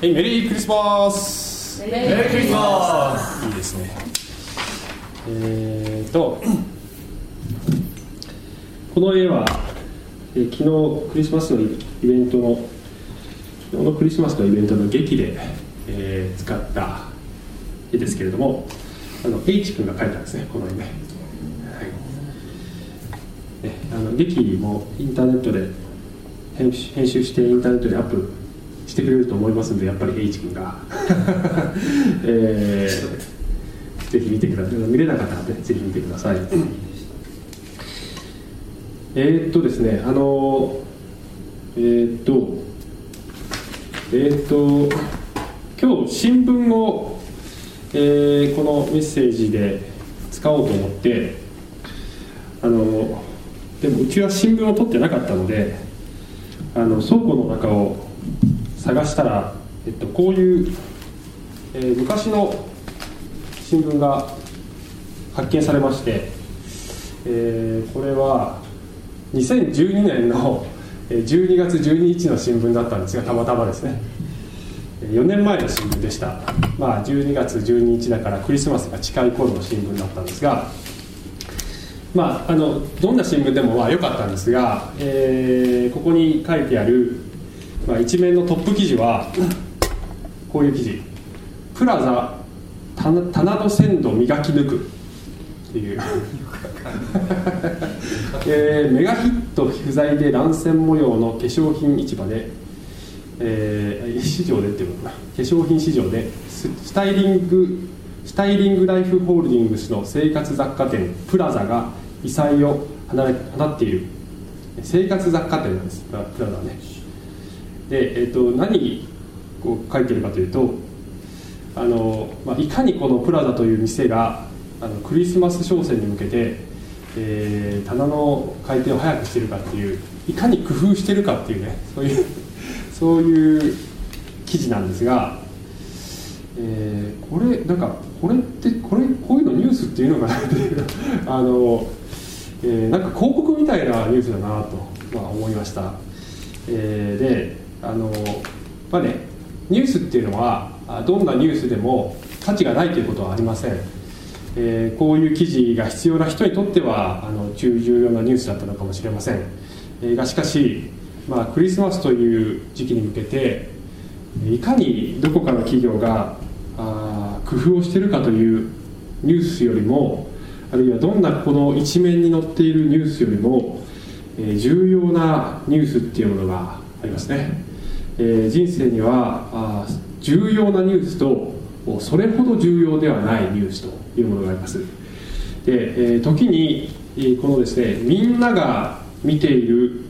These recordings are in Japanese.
はい、メリークリスマス。メリークリスマス。いいですね。えーとこの絵は、えー昨日クリスマスのイベントの昨日のクリスマスのイベントの劇で、えー使った絵ですけれどもあの H 君が描いたんですねこの絵ね,、はい、ねあの劇もインターネットで編集編集してインターネットでアップしてくれると思いますんでやっぱり H 君が、えーぜひ見てください。見れなかったらねぜひ見てください。えーっとですねあのえーっとえーっと今日新聞を、えーこのメッセージで使おうと思ってあのでもうちは新聞を取ってなかったのであの倉庫の中を探したら、えっと、こういう、えー昔の新聞が発見されまして、えーこれは2012年の12月12日の新聞だったんですがたまたまですね。4年前の新聞でした、まあ、12月12日だからクリスマスが近い頃の新聞だったんですがまあ、あのどんな新聞でもまあ良かったんですが、えーここに書いてある、まあ、一面のトップ記事はこういう記事「プラザ棚棚の鮮度磨き抜く」っていう、えーメガヒット不在で乱戦模様の化粧品市場で、えー市場でっていうのかな。化粧品市場でススタイリングスタイリングライフホールディングスの生活雑貨店プラザが異彩を放っている。生活雑貨店なんです。プラプラザはねで、えー、と何こう書いてるかというとあの、まあ、いかにこのプラザという店があのクリスマス商戦に向けて、えー棚の回転を早くしてるかっていういかに工夫してるかっていうねそういうそういう記事なんですが、えーこれなんかこれってこれこういうのニュースっていうのかなっていう あの、えーなんか広告みたいなニュースだなと、まあ、思いました、えーであのまあねニュースっていうのはどんなニュースでも価値がないということはありません、えーこういう記事が必要な人にとってはあの重要なニュースだったのかもしれません、えーがしかし、まあ、クリスマスという時期に向けていかにどこかの企業があ工夫をしているかというニュースよりもあるいはどんなこの一面に載っているニュースよりも、えー重要なニュースっていうものがありますね、えー人生にはあ重要なニュースとそれほど重要ではないニュースというものがあります。で、えー時にえこのですねみんなが見ている、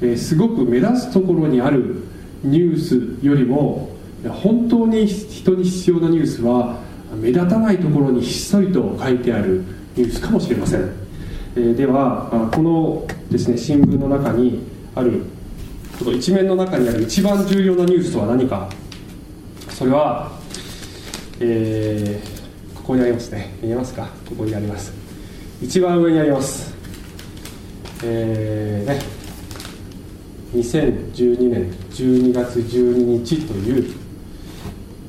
えーすごく目立つところにあるニュースよりも本当に人に必要なニュースは目立たないところにひっそりと書いてあるニュースかもしれません、えーではこのですね新聞の中にあるこの一面の中にある一番重要なニュースとは何か？それは、えーここにありますね。見えますか？ここにあります。一番上にあります。えーね。2012年12月12日という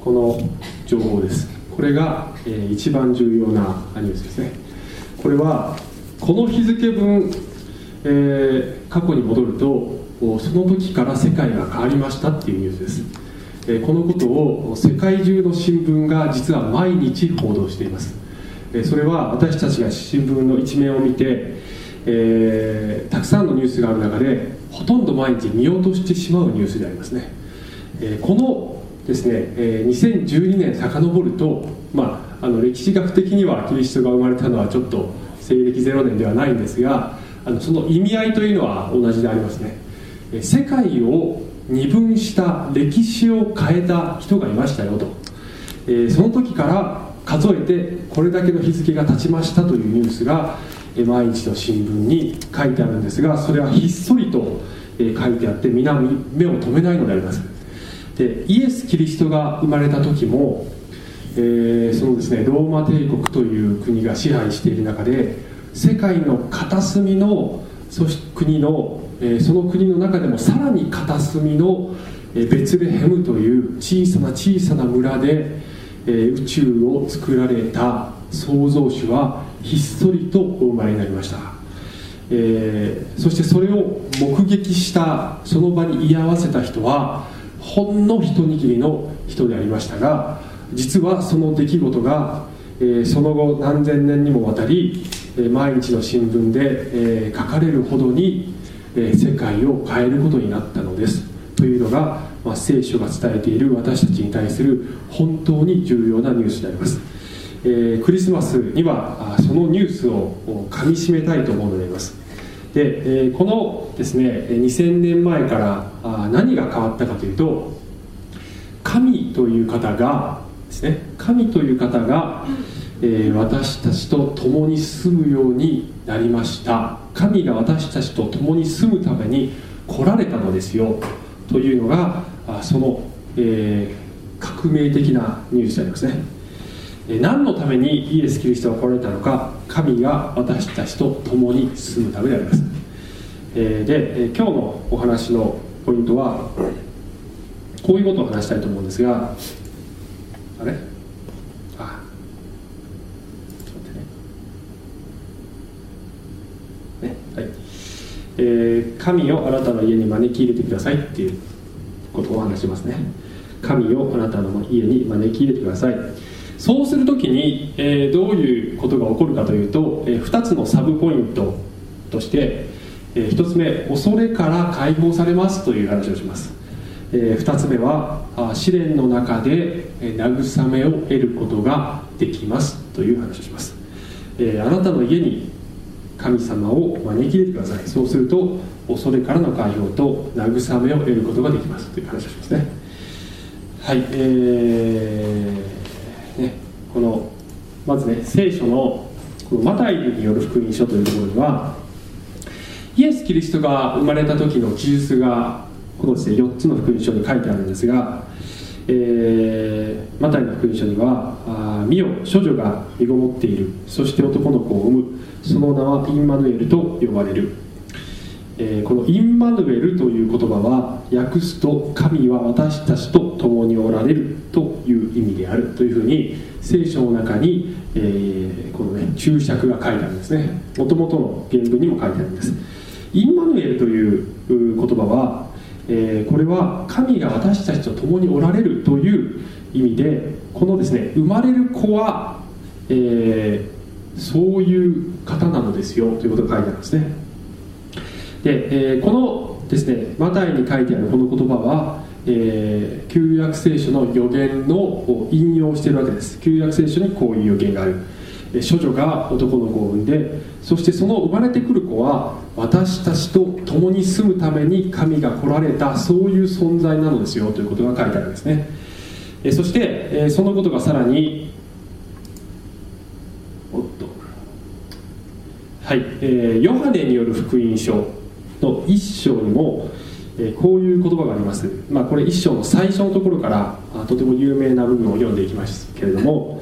この情報です。これが、えー一番重要なニュースですね。これはこの日付分、えー過去に戻るとその時から世界が変わりましたっていうニュースです、えこのことを世界中の新聞が実は毎日報道しています。えそれは私たちが新聞の一面を見て、えーたくさんのニュースがある中でほとんど毎日見落としてしまうニュースでありますね、えーこのですね、えー2012年遡ると、まあ、あの歴史学的にはキリストが生まれたのはちょっと西暦0年ではないんですがあのその意味合いというのは同じでありますね。世界を二分した歴史を変えた人がいましたよと、えーその時から数えてこれだけの日付が経ちましたというニュースが、え毎日の新聞に書いてあるんですがそれはひっそりと、え書いてあって皆目を留めないのであります。でイエス・キリストが生まれた時も、えーそのですねローマ帝国という国が支配している中で世界の片隅のそし国の、えその国の中でもさらに片隅の、えベツレヘムという小さな小さな村でえ宇宙を作られた創造主はひっそりとお生まれになりました、えー、そしてそれを目撃したその場に居合わせた人はほんの一握りの人でありましたが実はその出来事が、えー、その後何千年にもわたり、毎日の新聞で、え、書かれるほどに、え世界を変えることになったのです。というのが、ま、聖書が伝えている私たちに対する本当に重要なニュースであります。えー、クリスマスにはそのニュースをかみしめたいと思うのであります。で、え、このですね2000年前から何が変わったかというと神という方がですね神という方が、えー、私たちと共に住むようになりました。神が私たちと共に住むために来られたのですよ。というのがあその、えー、革命的なニュースでありますね。何のためにイエス・キリストが来られたのか神が私たちと共に進むためであります。で今日のお話のポイントはこういうことを話したいと思うんですがあれあちょっと待ってねねはいえー、神をあなたの家に招き入れてくださいっていうことをお話しますね。神をあなたの家に招き入れてください。そうするときに、えー、どういうことが起こるかというと、えー、2つのサブポイントとして、えー、1つ目恐れから解放されますという話をします、えー、2つ目はあ試練の中で、えー、慰めを得ることができますという話をします、えー、あなたの家に神様を招き入れてください。そうすると恐れからの解放と慰めを得ることができます。という話をしますね。はい。えーね、このまずね聖書のこのマタイによる福音書というところにはイエス・キリストが生まれた時の記述がこのですね4つの福音書に書いてあるんですが、えー、マタイの福音書には「あ見よ処女が身ごもっている。そして男の子を産む。その名はインマヌエルと呼ばれる」えー、このインマヌエルという言葉は訳すと神は私たちと共におられる。という意味である。というふうに聖書の中に、えー、このね注釈が書いてあるんですね。もともとの原文にも書いてあるんです。インマヌエルという言葉は、えー、これは神が私たちと共におられるという意味でこのですね生まれる子は、えー、そういう方なのですよということが書いてあるんですね。で、えー、このですねマタイに書いてあるこの言葉は、え、旧約聖書の予言のを引用しているわけです。旧約聖書にこういう予言がある。処女が男の子を産んでそしてその生まれてくる子は私たちと共に住むために神が来られたそういう存在なのですよということが書いてあるんですね。そしてそのことがさらにおっと。はい、え、ヨハネによる福音書の一章にも、こういう言葉があります、まあ、これ一章の最初のところからとても有名な部分を読んでいきますけれども、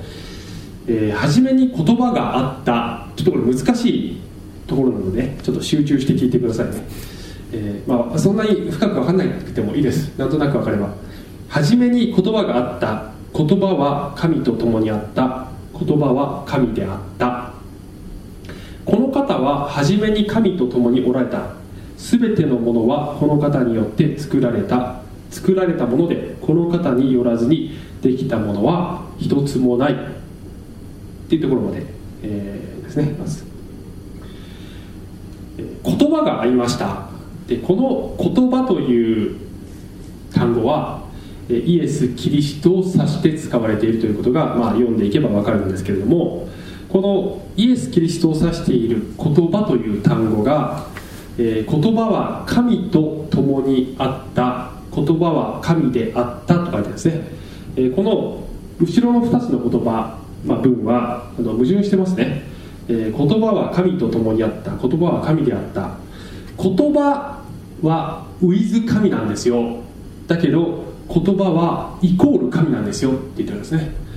えー、初めに言葉があったちょっとこれ難しいところなのでちょっと集中して聞いてくださいね、えー、まあ、そんなに深く分かんないくてもいいです。なんとなく分かれば。初めに言葉があった言葉は神と共にあった。言葉は神であった。この方は初めに神と共におられた。全てのものはこの方によって作られた。作られたものでこの方によらずにできたものは一つもない。っていうところまで、えー、ですねまず言葉がありました。でこの言葉という単語はイエス・キリストを指して使われているということが、まあ、読んでいけば分かるんですけれどもこのイエス・キリストを指している言葉という単語がえー、言葉は神と共にあった言葉は神であったと書いてあるんですね、えー、この後ろの2つの言葉、まあ、文はあの矛盾してますね、えー、言葉は神と共にあった。言葉は神であった。言葉はウィズ神なんですよ。だけど言葉はイコール神なんですよ。って言ってるんですね。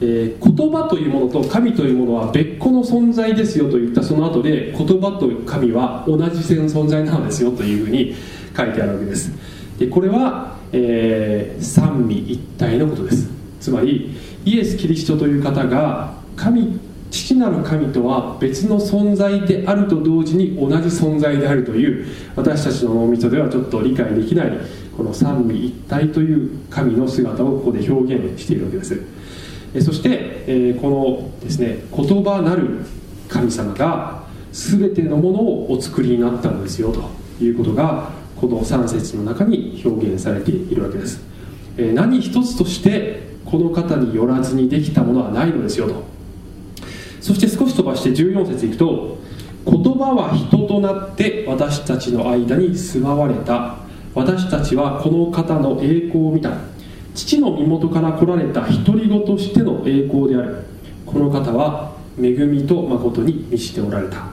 えー、言葉というものと神というものは別個の存在ですよと言ったその後で言葉と神は同じ性の存在なのですよ。というふうに書いてあるわけです。でこれは、えー、三位一体のことです。つまりイエス・キリストという方が神父なる神とは別の存在であると同時に同じ存在であるという私たちの脳みそではちょっと理解できないこの三位一体という神の姿をここで表現しているわけです。そして、えこのですね言葉なる神様が全てのものをお作りになったのですよということがこの3節の中に表現されているわけです、え何一つとしてこの方によらずにできたものはないのですよと。そして少し飛ばして14節いくと言葉は人となって私たちの間に住まわれた。私たちはこの方の栄光を見た。父の身元から来られた独り子としての栄光である。この方は恵みと誠に満ちておられた。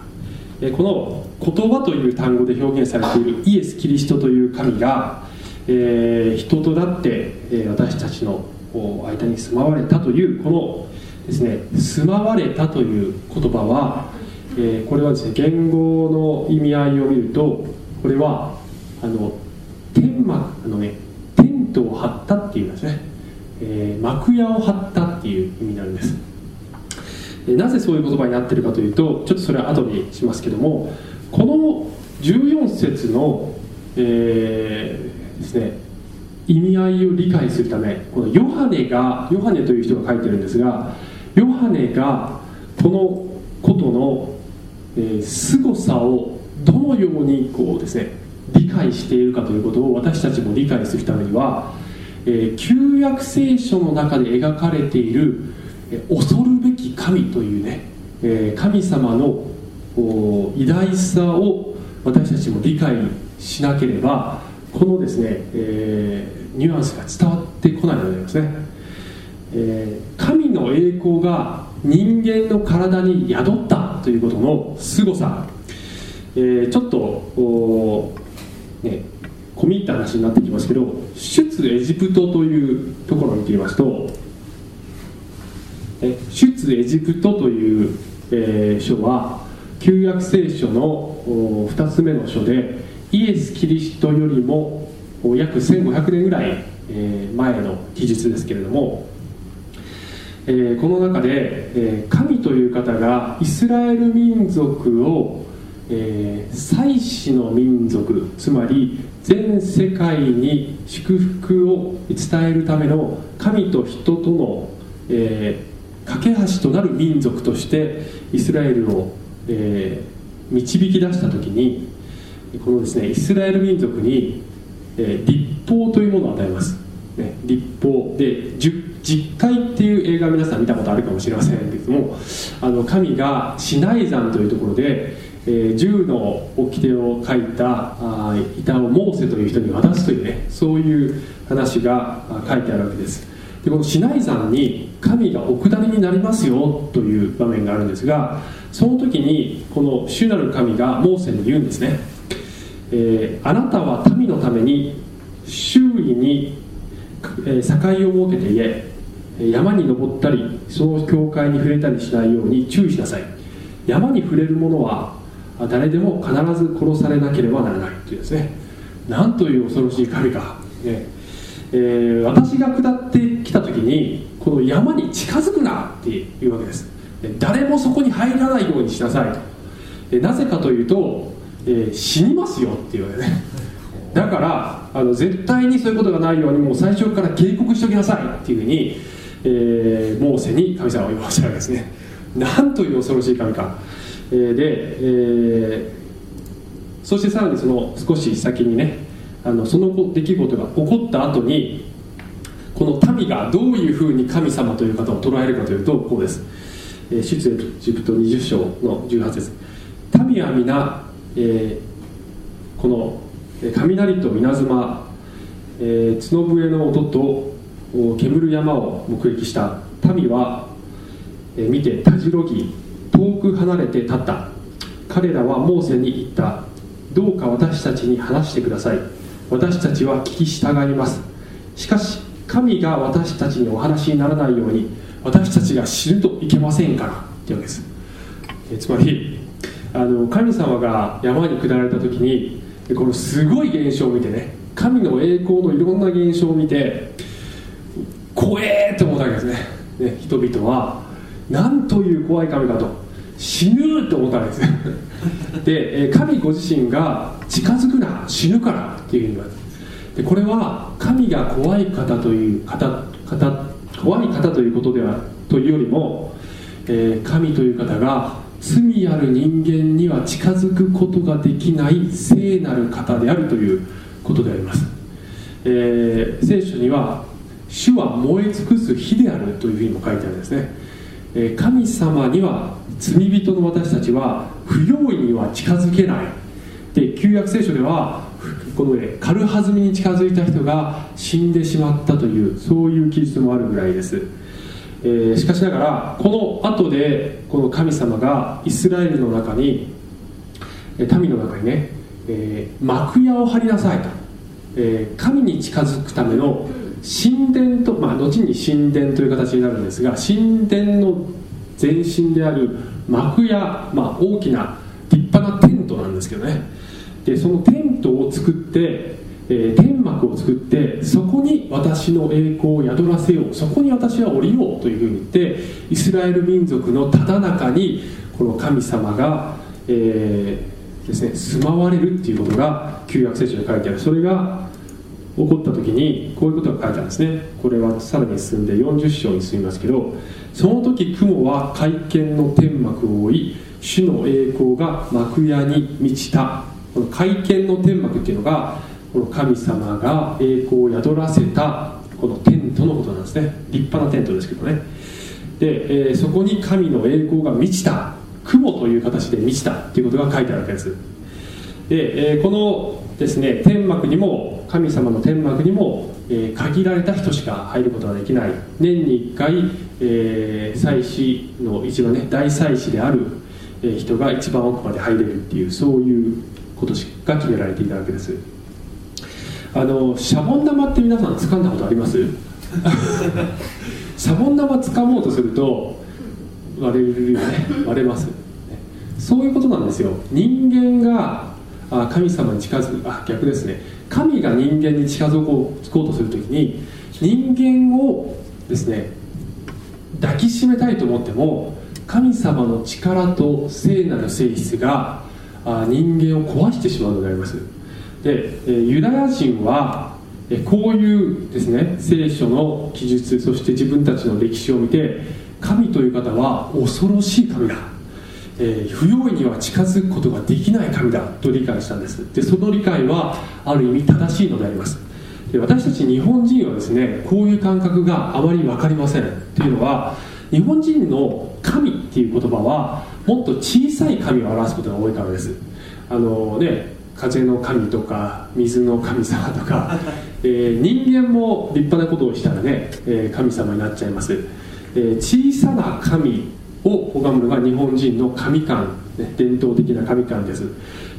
この言葉という単語で表現されているイエス・キリストという神が、えー、人となって、私たちの間に住まわれたというこのですね住まわれたという言葉は、えー、これはですね言語の意味合いを見るとこれはあの天幕あのねテントを張ったっていうんですね、えー、幕屋を張ったっていう意味なんです。なぜそういう言葉になってるかというとちょっとそれは後にしますけどもこの14節の、えー、ですね意味合いを理解するためこのヨハネがヨハネという人が書いてるんですがヨハネがこのことの、えー、凄さをどのようにこうですね理解しているかということを私たちも理解するためには、えー、旧約聖書の中で描かれている、えー、恐るべき神というね、えー、神様の偉大さを私たちも理解しなければこのですね、えー、ニュアンスが伝わってこないのでありますね、えー、神の栄光が人間の体に宿ったということの凄さ、えー、ちょっとね込み入った話になってきますけど出エジプトというところを見てみますと出エジプトという、えー、書は旧約聖書の2つ目の書でイエス・キリストよりも約1500年ぐらい、え、前の記述ですけれども、え、この中で、え、神という方がイスラエル民族を、え、祭祀の民族つまり全世界に祝福を伝えるための神と人との、え、架け橋となる民族としてイスラエルを、え、導き出した時にこのですねイスラエル民族に、えー、立法というものを与えます、ね、立法。で実会っていう映画皆さん見たことあるかもしれませんけれどもあの神がシナイ山というところで、えー、銃の掟を書いたあ板をモーセという人に渡すというねそういう話が書いてあるわけです。でこのシナイ山に神がお下りになりますよという場面があるんですがその時にこの主なる神がモーセに言うんですね。えー、あなたは民のために周囲に、えー、境を設けていえ山に登ったりその境界に触れたりしないように注意しなさい。山に触れる者は誰でも必ず殺されなければならないというですね。なんという恐ろしい神か、ねえー、私が下ってきた時にこの山に近づくなっていうわけです。誰もそこに入らないようにしなさいと。なぜかというとえー、死にますよっていうわけね だからあの絶対にそういうことがないようにもう最初から警告しておきなさいっていうふうに、えー、モーセに神様は言わせるわけですね。なんという恐ろしい神か、えー、で、えー、そしてさらにその少し先にねあのその出来事が起こった後にこの民がどういうふうに神様という方を捉えるかというとこうです、えー、出エジプト20章の18節。民は皆えー、この雷と稲妻、えー、角笛の音と煙る山を目撃した。民は、えー、見てたじろぎ遠く離れて立った。彼らはモーセに言った。どうか私たちに話してください。私たちは聞き従います。しかし神が私たちにお話にならないように私たちが死ぬといけませんから。っていうわけです、えつまりあの神様が山に下られた時にこのすごい現象を見てね神の栄光のいろんな現象を見て怖えって思ったわけですね。ね人々は。なんという怖い神かと。死ぬと思ったわけです。で神ご自身が近づくな。死ぬからっていうふうに言われでこれは神が怖い方という方方怖い方ということではというよりも、えー、神という方が罪ある人間には近づくことができない聖なる方であるということであります、えー、聖書には主は燃え尽くす火であるというふうにも書いてあるんですね、えー、神様には罪人の私たちは不用意には近づけない。で旧約聖書ではこの上軽はずみに近づいた人が死んでしまったというそういう記述もあるぐらいです、えー、しかしながらこの後でこの神様がイスラエルの中に民の中にね、えー、幕屋を張りなさいと、えー、神に近づくための神殿と、まあ、後に神殿という形になるんですが神殿の前身である幕屋、まあ、大きな立派なテントなんですけどね。でそのテントを作って、えー、天幕を作ってそこに私の栄光を宿らせようそこに私は降りようというふうに言ってイスラエル民族のただ中にこの神様が、えー、ですね、住まわれるっていうことが旧約聖書に書いてある。それが起こった時にこういうことが書いてあるんですね。これはさらに進んで40章に進みますけどその時雲は会見の天幕を覆い主の栄光が幕屋に満ちた。この会見の天幕っていうのがこの神様が栄光を宿らせたこのテントのことなんですね。立派なテントですけどね。で、えー、そこに神の栄光が満ちた雲という形で満ちたっていうことが書いてあるわけです。で、えー、このですね天幕にも神様の天幕にも、えー、限られた人しか入ることができない。年に1回、えー、祭司の一番ね大祭司である、人が一番奥まで入れるっていうそういうことが決められていたわけです。あのシャボン玉って皆さん掴んだことあります？シャボン玉掴もうとすると割れるよね。割れますそういうことなんですよ。人間があ神様に近づく。あ逆ですね。神が人間に近づこうこうとするときに人間をですね抱きしめたいと思っても神様の力と聖なる性質があ人間を壊してしまうのでありますで、ユダヤ人はこういうですね聖書の記述そして自分たちの歴史を見て神という方は恐ろしい神だ、えー、不用意には近づくことができない神だ。と理解したんです。でその理解はある意味正しいのであります。で私たち日本人はですねこういう感覚があまり分かりません。というのは日本人の神っていう言葉はもっと小さい神を表すことが多いからです。あのね風の神とか水の神様とか、えー、人間も立派なことをしたらね、えー、神様になっちゃいます、えー、小さな神を拝むのが日本人の神観、ね、伝統的な神観です。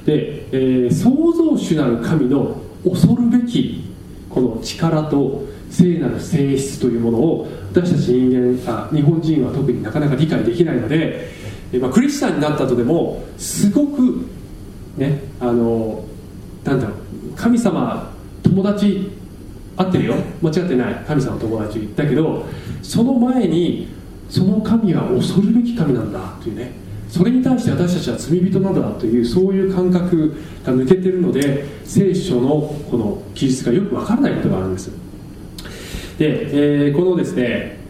で、えー、創造主なる神の恐るべきこの力と聖なる性質というものを私たち人間あ日本人は特になかなか理解できないので、えーまあ、クリスチャンになった後でもすごくねあのなんだろう神様友達合ってるよ。間違ってない。神様友達だけどその前にその神は恐るべき神なんだというね。それに対して私たちは罪人なんだというそういう感覚が抜けてるので聖書のこの記述がよくわからないことがあるんです。で、えー、このですね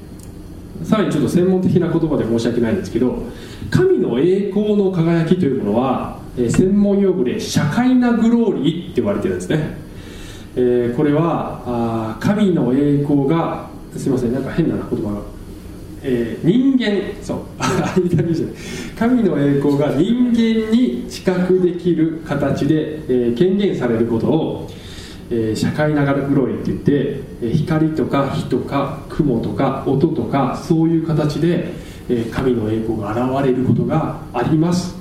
さらにちょっと専門的な言葉で申し訳ないんですけど神の栄光の輝きというものはえー、専門用語で社会なグローリーって言われてるんですね、えー、これはあ神の栄光がすいませんなんか変な言葉が、えー、人間そう 神の栄光が人間に知覚できる形で、えー、権限されることを、えー、社会ながらグローリーって言って、えー、光とか火とか雲とか音とかそういう形で、え、神の栄光が現れることがあります。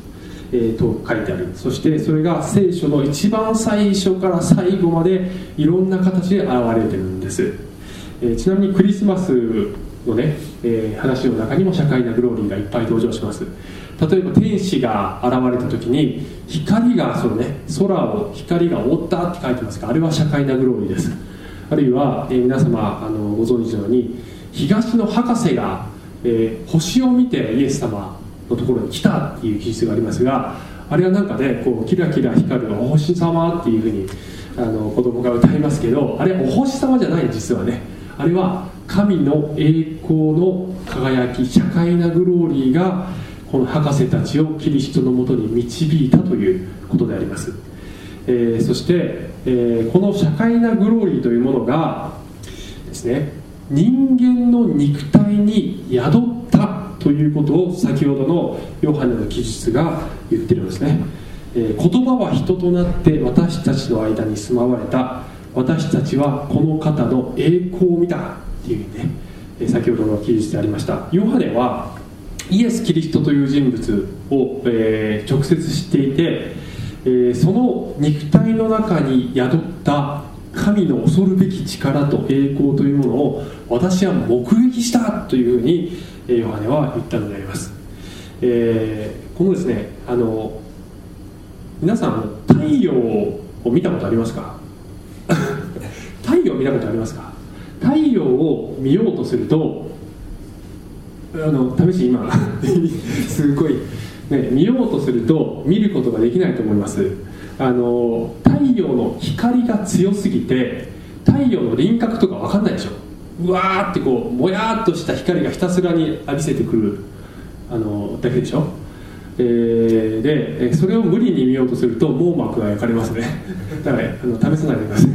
えー、と書いてある。そしてそれが聖書の一番最初から最後までいろんな形で現れてるんです、えー、ちなみにクリスマスのね、えー、話の中にも社会なグローリーがいっぱい登場します。例えば天使が現れた時に光がその、ね、空を光が覆ったって書いてますがあれは社会なグローリーです。あるいは、えー、皆様あのご存知のように東の博士が、えー、星を見てイエス様のところに来たっていう記述がありますがあれはなんかねこうキラキラ光るお星様っていうふうにあの子供が歌いますけどあれお星様じゃない実はね。あれは神の栄光の輝き社会なグローリーがこの博士たちをキリストのもとに導いたということであります、えー、そして、えー、この社会なグローリーというものがですね人間の肉体に宿っということを先ほどのヨハネの記述が言ってるんですね、えー、言葉は人となって私たちの間に住まわれた。私たちはこの方の栄光を見たっていうね、えー、先ほどの記述でありました。ヨハネはイエス・キリストという人物を、えー、直接知っていて、え、その肉体の中に宿った神の恐るべき力と栄光というものを私は目撃したというふうにヨハネは言ったのであります、えー、このですねあの皆さん太陽を見たことありますか？太陽を見たことありますか？太陽を見ようとするとあの試し今 すごい、ね、見ようとすると見ることができないと思いますあの太陽の光が強すぎて太陽の輪郭とか分かんないでしょ。うわーってこうもやっとした光がひたすらに浴びせてくるあのだけでしょ、えー、でそれを無理に見ようとすると網膜が焼かれますね。だからあの試さないでください。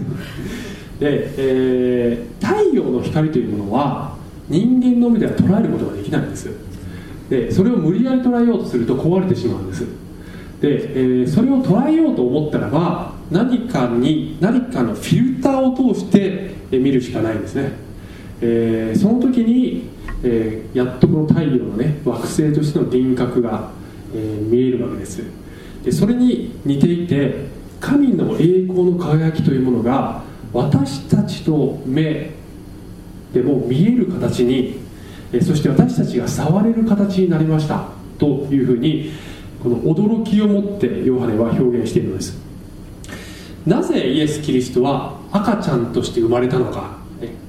で、えー、太陽の光というものは人間の目では捉えることができないんです。でそれを無理やり捉えようとすると壊れてしまうんです。で、えー、それを捉えようと思ったらば何かに何かのフィルターを通して見るしかないんですね。えー、その時に、えー、やっとこの太陽のね惑星としての輪郭が、え、見えるわけです。でそれに似ていて神の栄光の輝きというものが私たちの目でも見える形にそして私たちが触れる形になりましたというふうにこの驚きを持ってヨハネは表現しているのです。なぜイエス・キリストは赤ちゃんとして生まれたのか。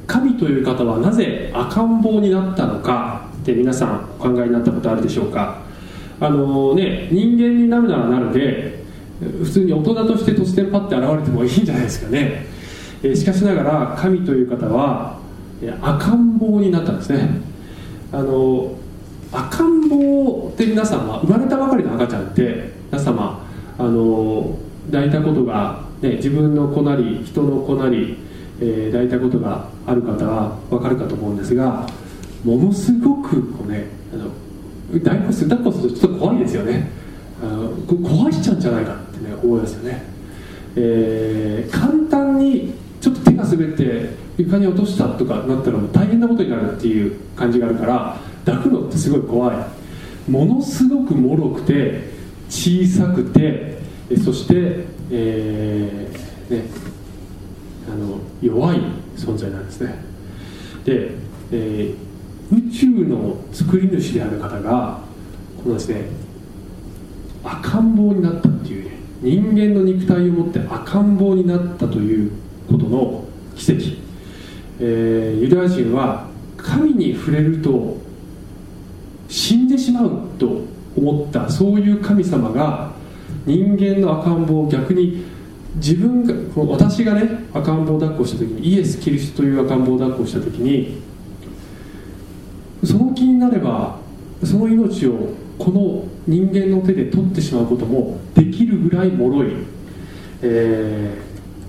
神という方はなぜ赤ん坊になったのか。って皆さんお考えになったことあるでしょうか。あのね人間になるならなるで普通に大人として突然パッて現れてもいいんじゃないですかね。しかしながら神という方は赤ん坊になったんですね。あの赤ん坊って皆さんは生まれたばかりの赤ちゃんって皆様あの抱いたことが、ね、自分の子なり人の子なりえー、抱いたことがある方は分かるかと思うんですがものすごくこうねあの抱っこする抱っこするとちょっと怖いですよね。あの壊しちゃうんじゃないかってね思いますよね、えー、簡単にちょっと手が滑って床に落としたとかなったらもう大変なことになるっていう感じがあるから抱くのってすごい怖い。ものすごく脆くて小さくてそして、えーね、あの弱い存在なんですね。で、えー、宇宙の作り主である方がこのですね赤ん坊になったっていうね人間の肉体を持って赤ん坊になったということの奇跡、えー、ユダヤ人は神に触れると死んでしまうと思ったそういう神様が人間の赤ん坊を逆に自分が私がね赤ん坊抱っこした時にイエス・キリストという赤ん坊抱っこした時にその気になればその命をこの人間の手で取ってしまうこともできるぐらい脆い、え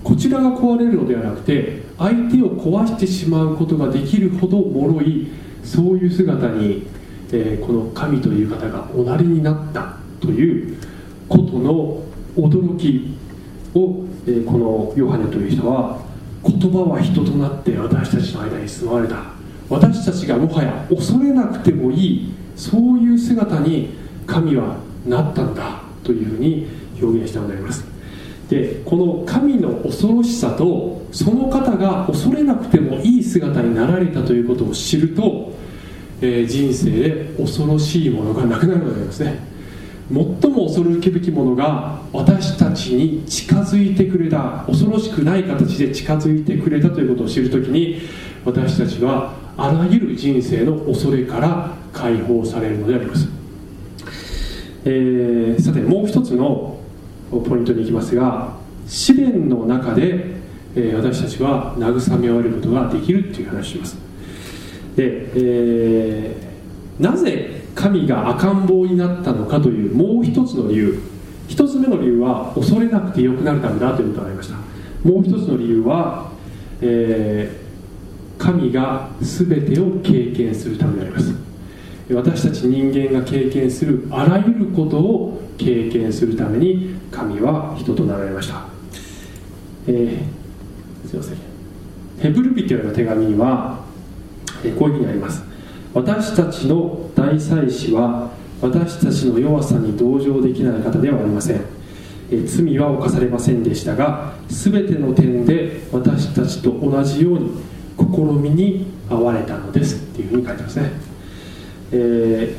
ー、こちらが壊れるのではなくて相手を壊してしまうことができるほど脆いそういう姿に、えー、この神という方がおなりになったということの驚きを、えー、このヨハネという人は言葉は人となって私たちの間に住まわれた。私たちがもはや恐れなくてもいいそういう姿に神はなったんだというふうに表現したのであります。でこの神の恐ろしさとその方が恐れなくてもいい姿になられたということを知ると、えー、人生で恐ろしいものがなくなるのでありますね。最も恐るべきものが私たちに近づいてくれた恐ろしくない形で近づいてくれたということを知るときに私たちはあらゆる人生の恐れから解放されるのであります、えー、さてもう一つのポイントに行きますが試練の中で、えー、私たちは慰め終えることができるという話をします。で、えー、なぜ神が赤ん坊になったのかというもう一つの理由。一つ目の理由は恐れなくてよくなるためだということがありました。もう一つの理由は、えー、神が全てを経験するためであります。私たち人間が経験するあらゆることを経験するために神は人となられました。えー、すいません。ヘブル人への手紙には、こういうふうにあります。私たちの大祭司は私たちの弱さに同情できない方ではありません。罪は犯されませんでしたが全ての点で私たちと同じように試みに遭われたのです。っていうふうに書いてますね、え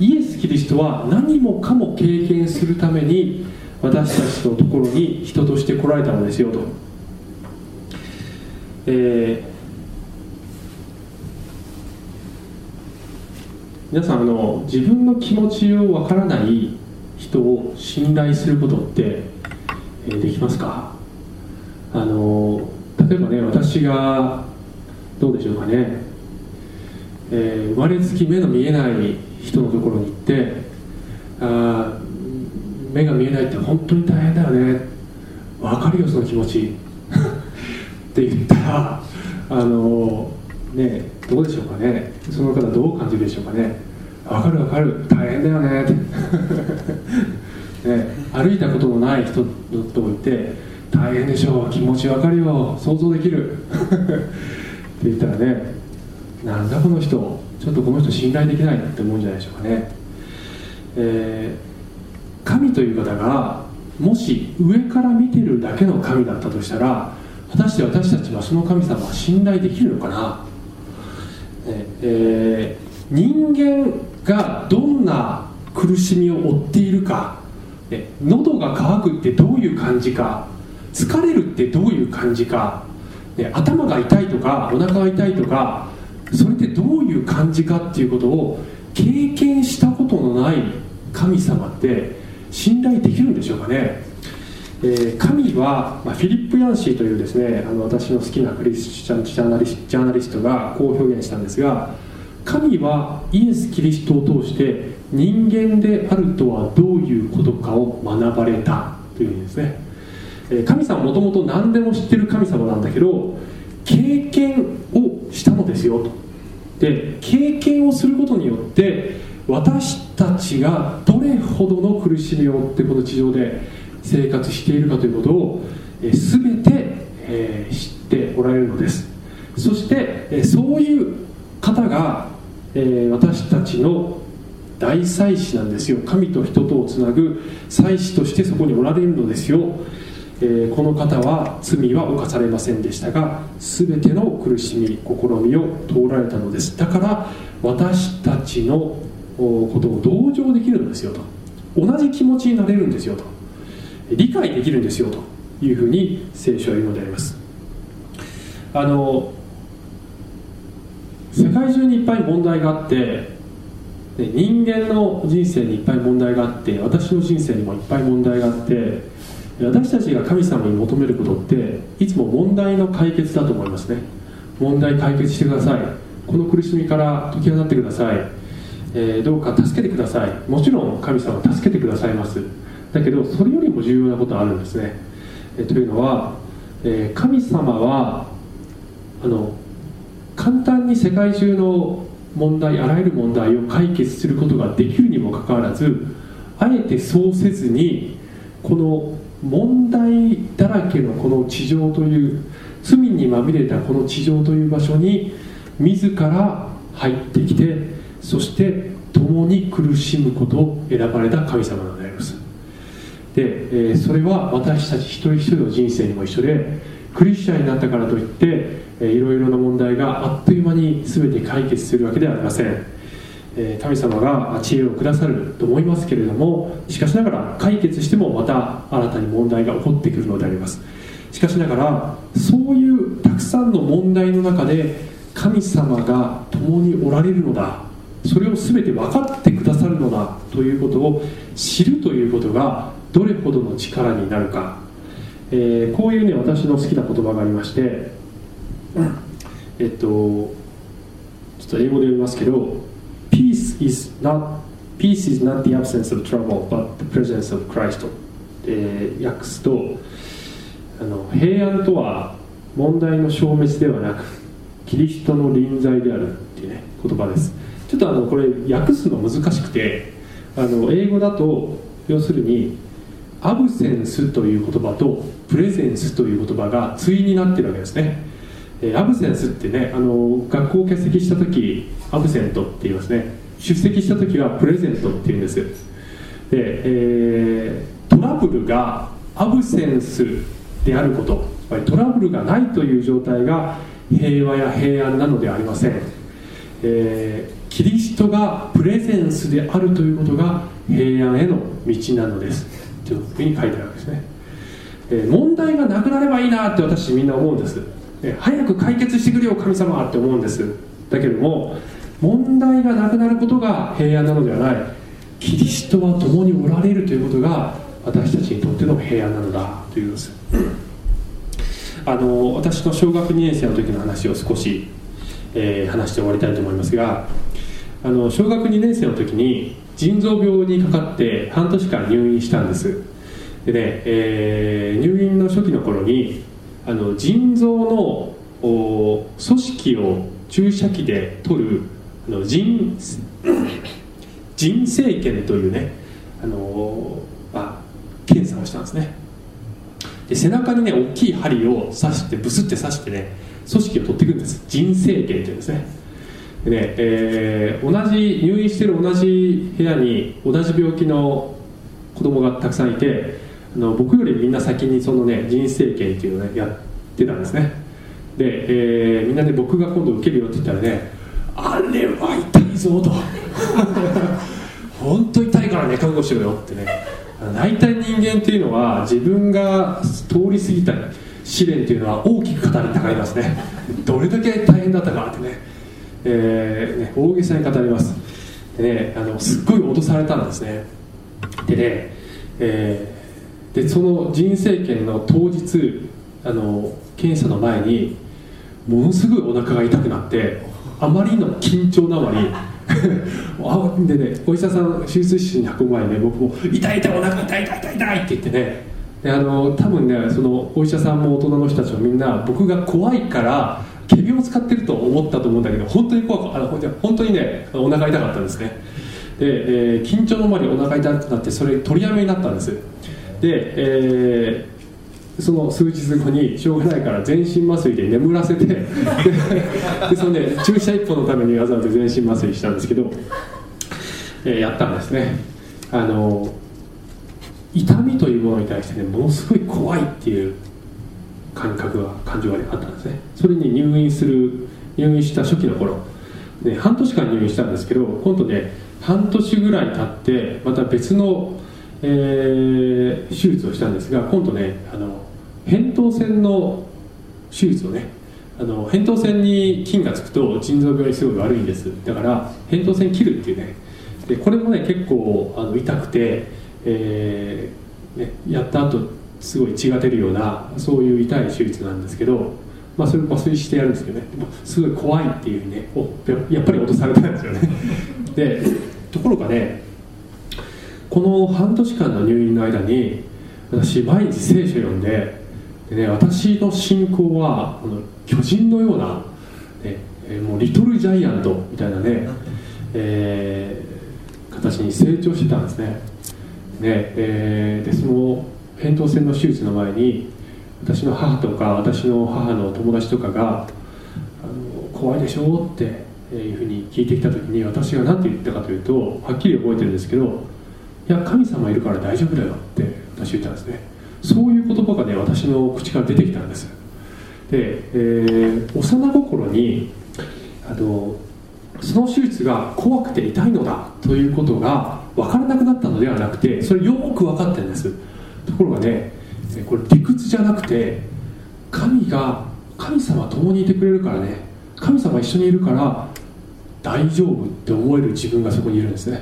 ー、イエス・キリストは何もかも経験するために私たちのところに人として来られたのですよと、えー、皆さんあの自分の気持ちをわからない人を信頼することって、えー、できますか？あの例えばね私がどうでしょうかね、えー、生まれつき目の見えない人のところに行ってあ目が見えないって本当に大変だよね。分かるよその気持ち。って言ったらあのねどうでしょうかね？その方どう感じるでしょうかね？分かる分かる。大変だよね。っ てね。歩いたことのない人といて大変でしょう。気持ち分かるよ。想像できる。って言ったらねなんだこの人。ちょっとこの人信頼できないって思うんじゃないでしょうかね、えー神という方がもし上から見てるだけの神だったとしたら果たして私たちはその神様は信頼できるのかな、えー、人間がどんな苦しみを負っているか、ね、喉が渇くってどういう感じか。疲れるってどういう感じか、ね、頭が痛いとかお腹が痛いとかそれってどういう感じかっていうことを経験したことのない神様って信頼できるんでしょうかね、えー、神は、まあ、フィリップ・ヤンシーというですねあの私の好きなクリスチャンジャーナリスジャーナリストがこう表現したんですが神はイエス・キリストを通して人間であるとはどういうことかを学ばれたというんですね、えー、神様はもともと何でも知ってる神様なんだけど経験をしたのですよと。で経験をすることによって私たちがどれほどの苦しみを負ってこの地上で生活しているかということを、全て、え知っておられるのです。そして、そういう方が、私たちの大祭司なんですよ。神と人とをつなぐ祭司としてそこにおられるのですよ、えこの方は罪は犯されませんでしたが全ての苦しみ試みを通られたのです。だから私たちのことを同情できるんですよと。同じ気持ちになれるんですよと。理解できるんですよというふうに聖書は言うのであります。あの世界中にいっぱい問題があって人間の人生にいっぱい問題があって私の人生にもいっぱい問題があって私たちが神様に求めることっていつも問題の解決だと思いますね。問題解決してください。この苦しみから解き放ってください。えー、どうか助けてください。もちろん神様助けてくださいます。だけどそれよりも重要なことあるんですね、え、というのは、え、神様はあの簡単に世界中の問題あらゆる問題を解決することができるにもかかわらずあえてそうせずにこの問題だらけのこの地上という罪にまみれたこの地上という場所に自ら入ってきてそして共に苦しむことを選ばれた神様なのです。で、えー、それは私たち一人一人の人生にも一緒でクリスチャンになったからといって、えー、いろいろな問題があっという間に全て解決するわけではありません、ええ神様が知恵をくださると思いますけれどもしかしながら解決してもまた新たに問題が起こってくるのであります。しかしながらそういうたくさんの問題の中で神様が共におられるのだ。それを全て分かってくださるのだということを知るということがどれほどの力になるか、えー、こういうね私の好きな言葉がありまして、えっとちょっと英語で読みますけど Peace is not Peace is not the absence of trouble but the presence of Christ. えー、訳すとあの平安とは問題の消滅ではなくキリストの臨在であるっていうね言葉です。ちょっとあのこれ訳すの難しくてあの英語だと要するにアブセンスという言葉とプレゼンスという言葉が対になってるわけですね。アブセンスってねあの学校を欠席した時アブセントって言いますね。出席した時はプレゼントって言うんです。で、えー、トラブルがアブセンスであること。つまりトラブルがないという状態が平和や平安なのではありません、えー、キリストがプレゼンスであるということが平安への道なのです。というふうに書いてあるわけですね、えー、問題がなくなればいいなって私みんな思うんです、えー、早く解決してくれよ神様って思うんです。だけども問題がなくなることが平安なのではない。キリストは共におられるということが私たちにとっての平安なのだというです。あの私の小学2年生の時の話を少し、えー、話して終わりたいと思いますがあの小学2年生の時に腎臓病にかかって半年間入院したんです。でね、えー、入院の初期の頃にあの腎臓の組織を注射器で取るあの腎 腎生検というねあのあ検査をしたんですね。で背中にね大きい針を刺してブスって刺してね組織を取っていくんです。腎生検っていうんですね。でね、えー、同じ入院してる同じ部屋に同じ病気の子供がたくさんいてあの僕よりみんな先にそのね腎生検っていうのをねやってたんですね。で、えー、みんなで、ね、僕が今度受けるよって言ったらねあれは痛いぞと。本当痛いからね覚悟しろよってね。大体人間っていうのは自分が通り過ぎた試練っていうのは大きく語りたがりますね。どれだけ大変だったかってね,、えー、ね大げさに語ります。でねあのすっごい脅されたんですね。でね、えー、でその人生権の当日あの検査の前にものすごいお腹が痛くなってあまりの緊張なまり でねお医者さん手術室に運ぶ前にね僕も「痛い痛いお腹痛い痛い痛い痛い」って言ってね。であの多分ねそのお医者さんも大人の人たちもみんな僕が怖いから仮病を使ってると思ったと思うんだけど本当に怖くあの本当にねお腹痛かったんですね。で、えー、緊張のままにお腹痛くなってそれ取りやめになったんです。で、えーその数日後にしょうがないから全身麻酔で眠らせてでそのね注射一本のためにわざわざ全身麻酔したんですけど、えー、やったんですね。あの痛みというものに対してねものすごい怖いっていう感覚が感情があったんですね。それに入院する入院した初期の頃、ね、半年間入院したんですけど今度ね半年ぐらい経ってまた別の、えー、手術をしたんですが今度ねあの扁桃腺の手術をねあの扁桃腺に菌がつくと腎臓病にすごい悪いんです。だから扁桃腺切るっていうね。でこれもね結構あの痛くて、えーね、やった後すごい血が出るようなそういう痛い手術なんですけど、まあ、それを麻酔してやるんですけどね。すごい怖いっていうふうにねおやっぱり脅されたんですよね。でところがねこの半年間の入院の間に私毎日聖書読んででね、私の信仰はあの巨人のような、ね、もうリトルジャイアントみたいなね、えー、形に成長してたんですね。ね、えー、でその扁桃腺の手術の前に私の母とか私の母の友達とかが怖いでしょっていうふうに聞いてきた時に私が何て言ったかというとはっきり覚えてるんですけどいや神様いるから大丈夫だよって私言ったんですね。そういう言葉がね私の口から出てきたんです。で、えー、幼心にあのその手術が怖くて痛いのだということが分からなくなったのではなくてそれよく分かってるんです。ころがねこれ理屈じゃなくて神が神様共にいてくれるからね神様一緒にいるから大丈夫って思える自分がそこにいるんですね。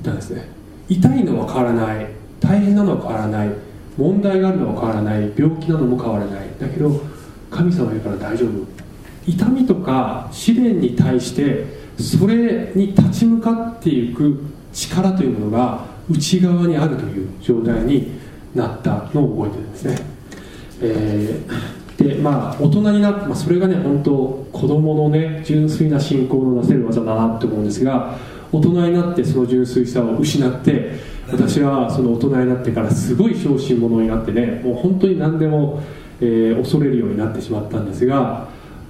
いたんですね。痛いのは変わらない。大変なのは変わらない。問題があるのは変わらない。病気なのも変わらない。だけど神様いるから大丈夫。痛みとか試練に対してそれに立ち向かっていく力というものが内側にあるという状態になったのを覚えてるんですね、えー、でまあ大人になって、まあ、それがね本当子供のね純粋な信仰のなせる技だなと思うんですが大人になってその純粋さを失って私はその大人になってからすごい小心者になってねもう本当に何でも、えー、恐れるようになってしまったんですが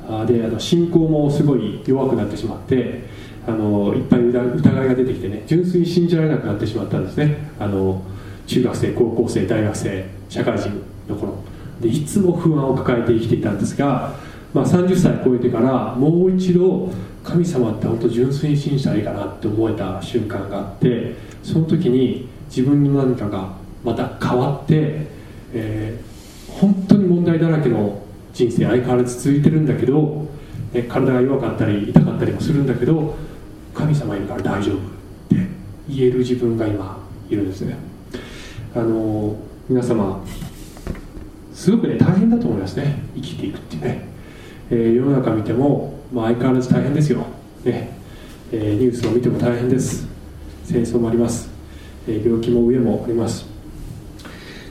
あであの信仰もすごい弱くなってしまってあのいっぱい疑いが出てきてね純粋に信じられなくなってしまったんですね。あの中学生高校生大学生社会人の頃。でいつも不安を抱えて生きていたんですが、まあ、30歳超えてからもう一度神様って本当純粋に信じたらいいかなって思えた瞬間があってその時に自分の何かがまた変わって、えー、本当に問題だらけの人生相変わらず続いてるんだけど、ね、体が弱かったり痛かったりもするんだけど神様いるから大丈夫って言える自分が今いるんですね。あの皆様すごくね大変だと思いますね。生きていくってね、えー、世の中見ても、まあ、相変わらず大変ですよ、ね。えー、ニュースを見ても大変です。戦争もあります、えー、病気も上もあります。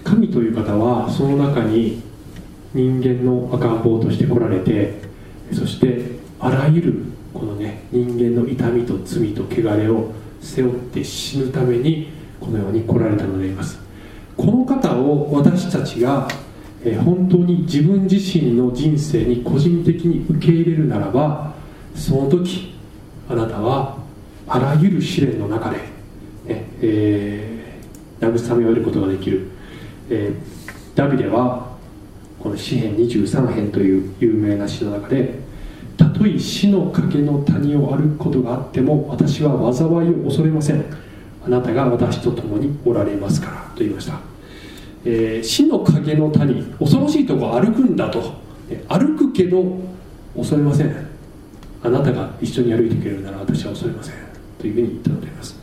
神という方はその中に人間の赤ん坊として来られてそしてあらゆるこのね人間の痛みと罪と汚れを背負って死ぬためにこのように来られたのであります。この方を私たちが本当に自分自身の人生に個人的に受け入れるならばその時あなたはあらゆる試練の中で、ねえー、慰めを得ることができる、えー、ダビデはこの詩編23編という有名な詩の中でたとえ死の影の谷を歩くことがあっても私は災いを恐れません。あなたが私と共におられますからと言いました、えー、死の影の谷恐ろしいとこ歩くんだと。歩くけど恐れません。あなたが一緒に歩いてくれるなら私は恐れません。というふうに言ったのであります。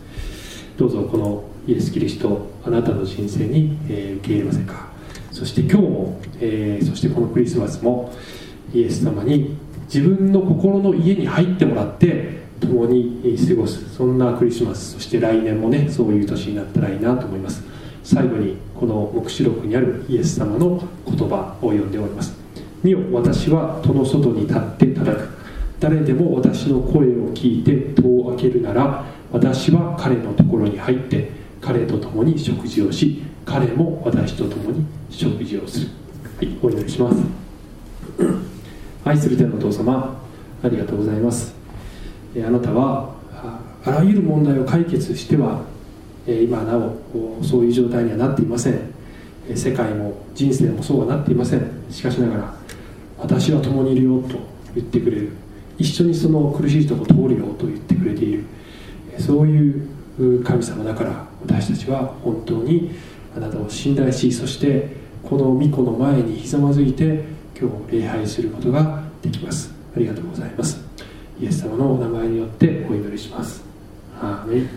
どうぞこのイエス・キリストあなたの人生に、えー、受け入れませんか。そして今日も、えー、そしてこのクリスマスもイエス様に自分の心の家に入ってもらって共に過ごす。そんなクリスマスそして来年もねそういう年になったらいいなと思います。最後にこの黙示録にあるイエス様の言葉を読んでおります。見よ私は戸の外に立って叩く。誰でも私の声を聞いて戸を開けるなら私は彼のところに入って彼と共に食事をし彼も私と共に食事をする、はい、お祈りします。愛する天のお父様ありがとうございます。あなたはあらゆる問題を解決しては今なおそういう状態にはなっていません。世界も人生もそうはなっていません。しかしながら私は共にいるよと言ってくれる。一緒にその苦しいとこ通るよと言ってくれている。そういう神様だから私たちは本当にあなたを信頼しそしてこの御子の前にひざまずいて今日礼拝することができます。ありがとうございます。イエス様のお名前によってお祈りします。アーメン。